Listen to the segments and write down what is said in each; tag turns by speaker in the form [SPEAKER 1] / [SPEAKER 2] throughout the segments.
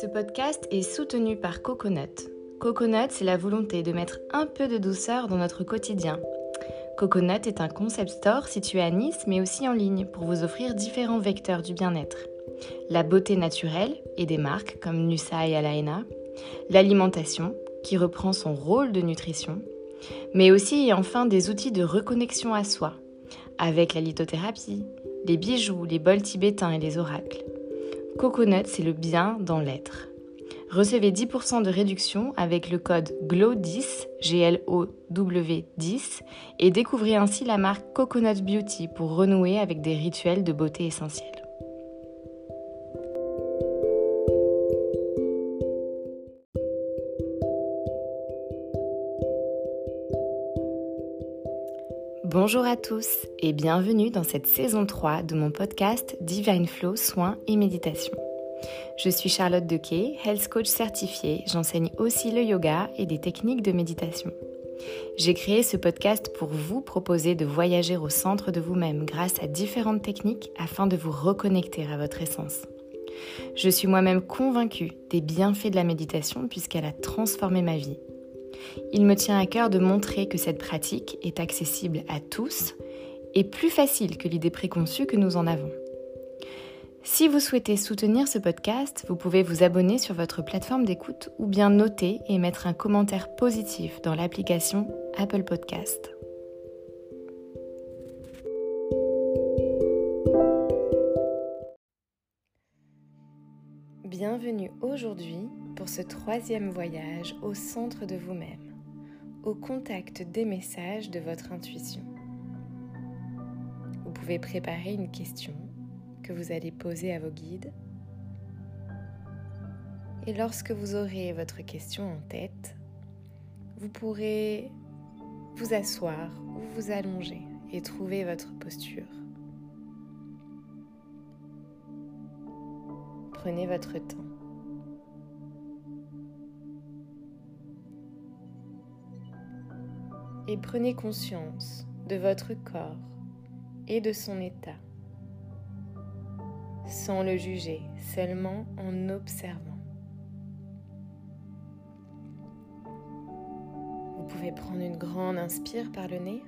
[SPEAKER 1] Ce podcast est soutenu par Coconut. Coconut, c'est la volonté de mettre un peu de douceur dans notre quotidien. Coconut est un concept store situé à Nice, mais aussi en ligne, pour vous offrir différents vecteurs du bien-être. La beauté naturelle et des marques comme Nusa et Alaena, l'alimentation, qui reprend son rôle de nutrition, mais aussi et enfin des outils de reconnexion à soi, avec la lithothérapie, les bijoux, les bols tibétains et les oracles. Coconut, c'est le bien dans l'être. Recevez 10% de réduction avec le code GLOW10, G-L-O-W 10, et découvrez ainsi la marque Coconut Beauty pour renouer avec des rituels de beauté essentiels. Bonjour à tous et bienvenue dans cette saison 3 de mon podcast Divine Flow Soins et Méditation. Je suis Charlotte Dequet, health coach certifiée. J'enseigne aussi le yoga et des techniques de méditation. J'ai créé ce podcast pour vous proposer de voyager au centre de vous-même grâce à différentes techniques afin de vous reconnecter à votre essence. Je suis moi-même convaincue des bienfaits de la méditation puisqu'elle a transformé ma vie il me tient à cœur de montrer que cette pratique est accessible à tous et plus facile que l'idée préconçue que nous en avons. Si vous souhaitez soutenir ce podcast, vous pouvez vous abonner sur votre plateforme d'écoute ou bien noter et mettre un commentaire positif dans l'application Apple Podcast. Bienvenue aujourd'hui pour ce troisième voyage au centre de vous-même, au contact des messages de votre intuition. Vous pouvez préparer une question que vous allez poser à vos guides. Et lorsque vous aurez votre question en tête, vous pourrez vous asseoir ou vous allonger et trouver votre posture. Prenez votre temps. Et prenez conscience de votre corps et de son état, sans le juger, seulement en observant. Vous pouvez prendre une grande inspire par le nez,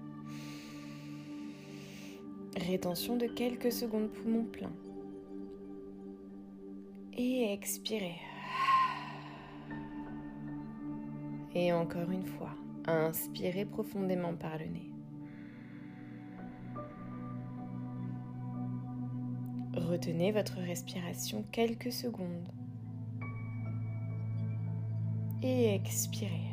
[SPEAKER 1] rétention de quelques secondes poumons pleins, et expirez. Et encore une fois. Inspirez profondément par le nez. Retenez votre respiration quelques secondes. Et expirez.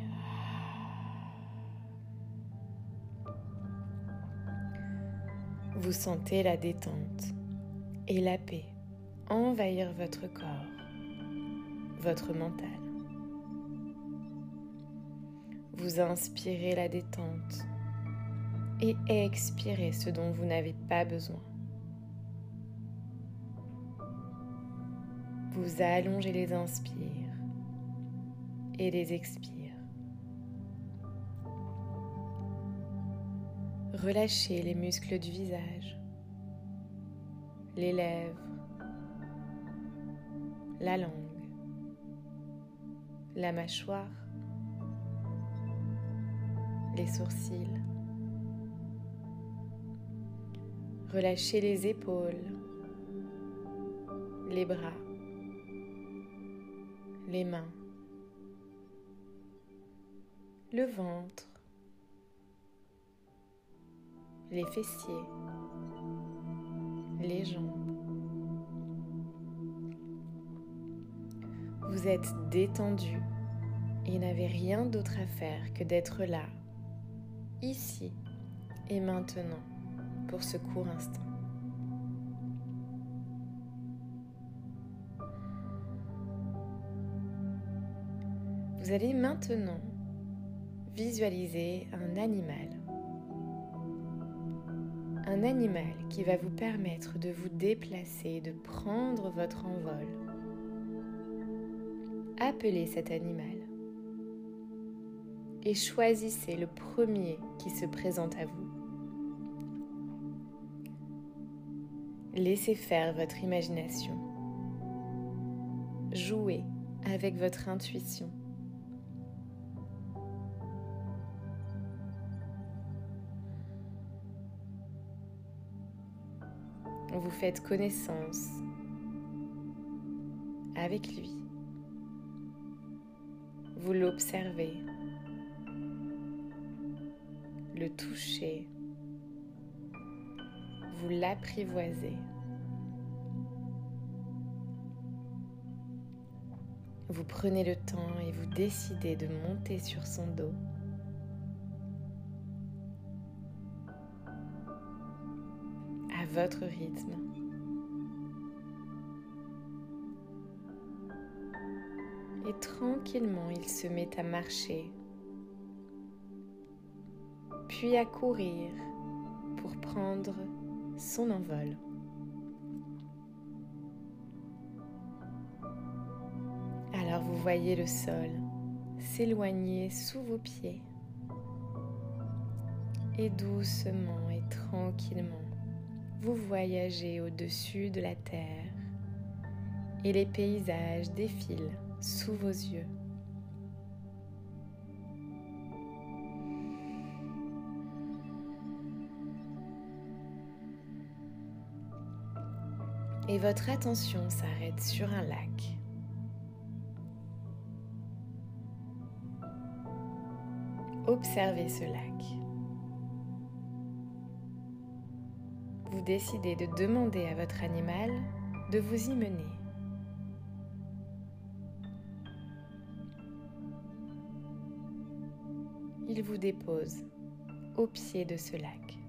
[SPEAKER 1] Vous sentez la détente et la paix envahir votre corps, votre mental. Vous inspirez la détente et expirez ce dont vous n'avez pas besoin. Vous allongez les inspires et les expires. Relâchez les muscles du visage, les lèvres, la langue, la mâchoire les sourcils. Relâchez les épaules, les bras, les mains, le ventre, les fessiers, les jambes. Vous êtes détendu et n'avez rien d'autre à faire que d'être là ici et maintenant pour ce court instant. Vous allez maintenant visualiser un animal. Un animal qui va vous permettre de vous déplacer, de prendre votre envol. Appelez cet animal et choisissez le premier qui se présente à vous. Laissez faire votre imagination. Jouez avec votre intuition. Vous faites connaissance avec lui. Vous l'observez, le touchez, vous l'apprivoisez. Vous prenez le temps et vous décidez de monter sur son dos. À votre rythme. Et tranquillement, il se met à marcher, puis à courir pour prendre son envol. Alors vous voyez le sol s'éloigner sous vos pieds. Et doucement et tranquillement, vous voyagez au-dessus de la terre et les paysages défilent sous vos yeux. Et votre attention s'arrête sur un lac. Observez ce lac. Vous décidez de demander à votre animal de vous y mener. Il vous dépose au pied de ce lac.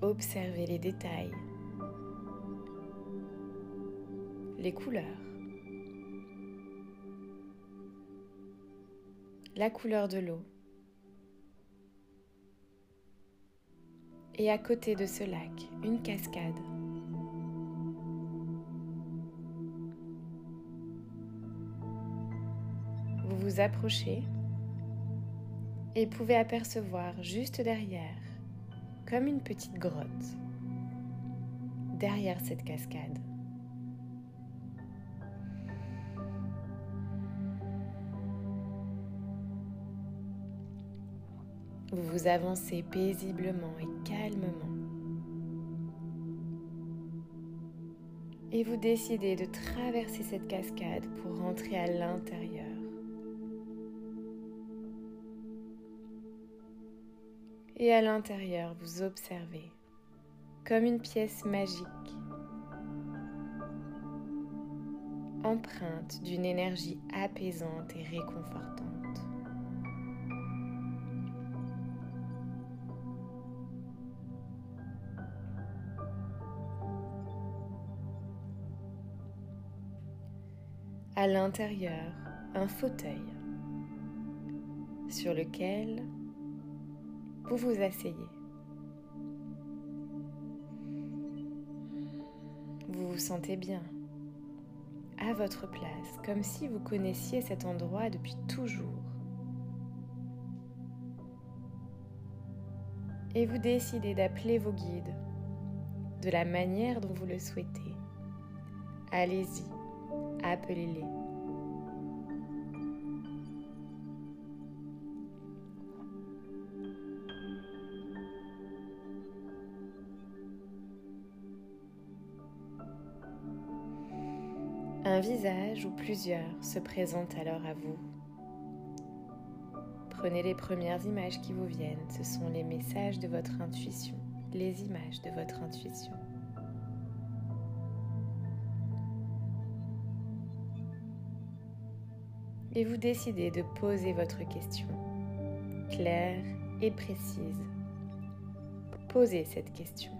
[SPEAKER 1] Observez les détails, les couleurs. la couleur de l'eau. Et à côté de ce lac, une cascade. Vous vous approchez et pouvez apercevoir juste derrière, comme une petite grotte, derrière cette cascade. Vous vous avancez paisiblement et calmement. Et vous décidez de traverser cette cascade pour rentrer à l'intérieur. Et à l'intérieur, vous observez comme une pièce magique, empreinte d'une énergie apaisante et réconfortante. à l'intérieur un fauteuil sur lequel vous vous asseyez. Vous vous sentez bien, à votre place, comme si vous connaissiez cet endroit depuis toujours. Et vous décidez d'appeler vos guides de la manière dont vous le souhaitez. Allez-y appelez-les. Un visage ou plusieurs se présentent alors à vous. Prenez les premières images qui vous viennent, ce sont les messages de votre intuition, les images de votre intuition. et vous décidez de poser votre question, claire et précise. Posez cette question.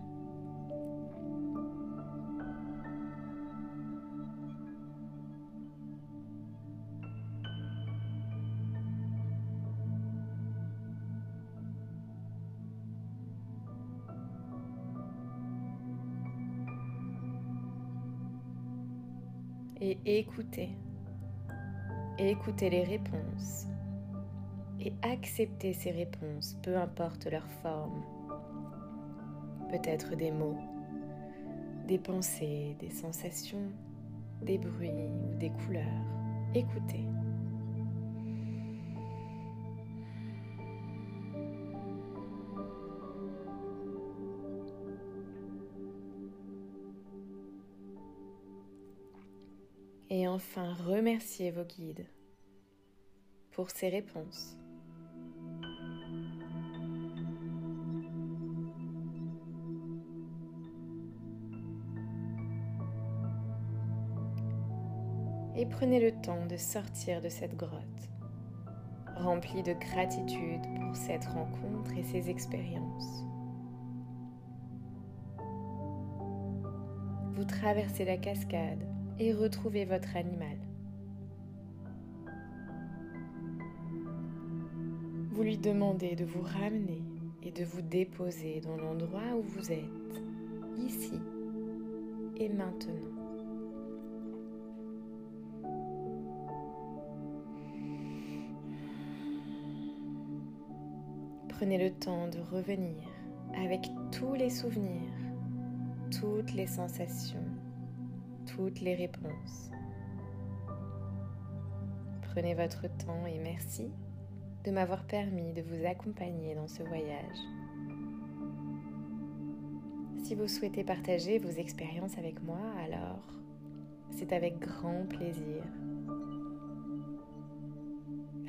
[SPEAKER 1] Et écoutez et écoutez les réponses et acceptez ces réponses, peu importe leur forme. Peut-être des mots, des pensées, des sensations, des bruits ou des couleurs. Écoutez. Et enfin, remerciez vos guides pour ces réponses. Et prenez le temps de sortir de cette grotte, remplie de gratitude pour cette rencontre et ces expériences. Vous traversez la cascade et retrouvez votre animal. Vous lui demandez de vous ramener et de vous déposer dans l'endroit où vous êtes, ici et maintenant. Prenez le temps de revenir avec tous les souvenirs, toutes les sensations toutes les réponses. Prenez votre temps et merci de m'avoir permis de vous accompagner dans ce voyage. Si vous souhaitez partager vos expériences avec moi, alors c'est avec grand plaisir.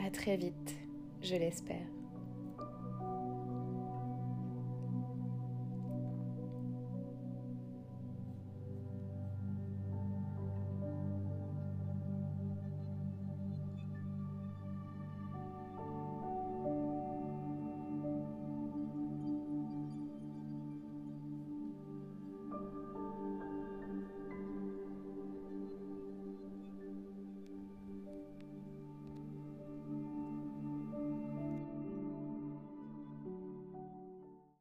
[SPEAKER 1] À très vite, je l'espère.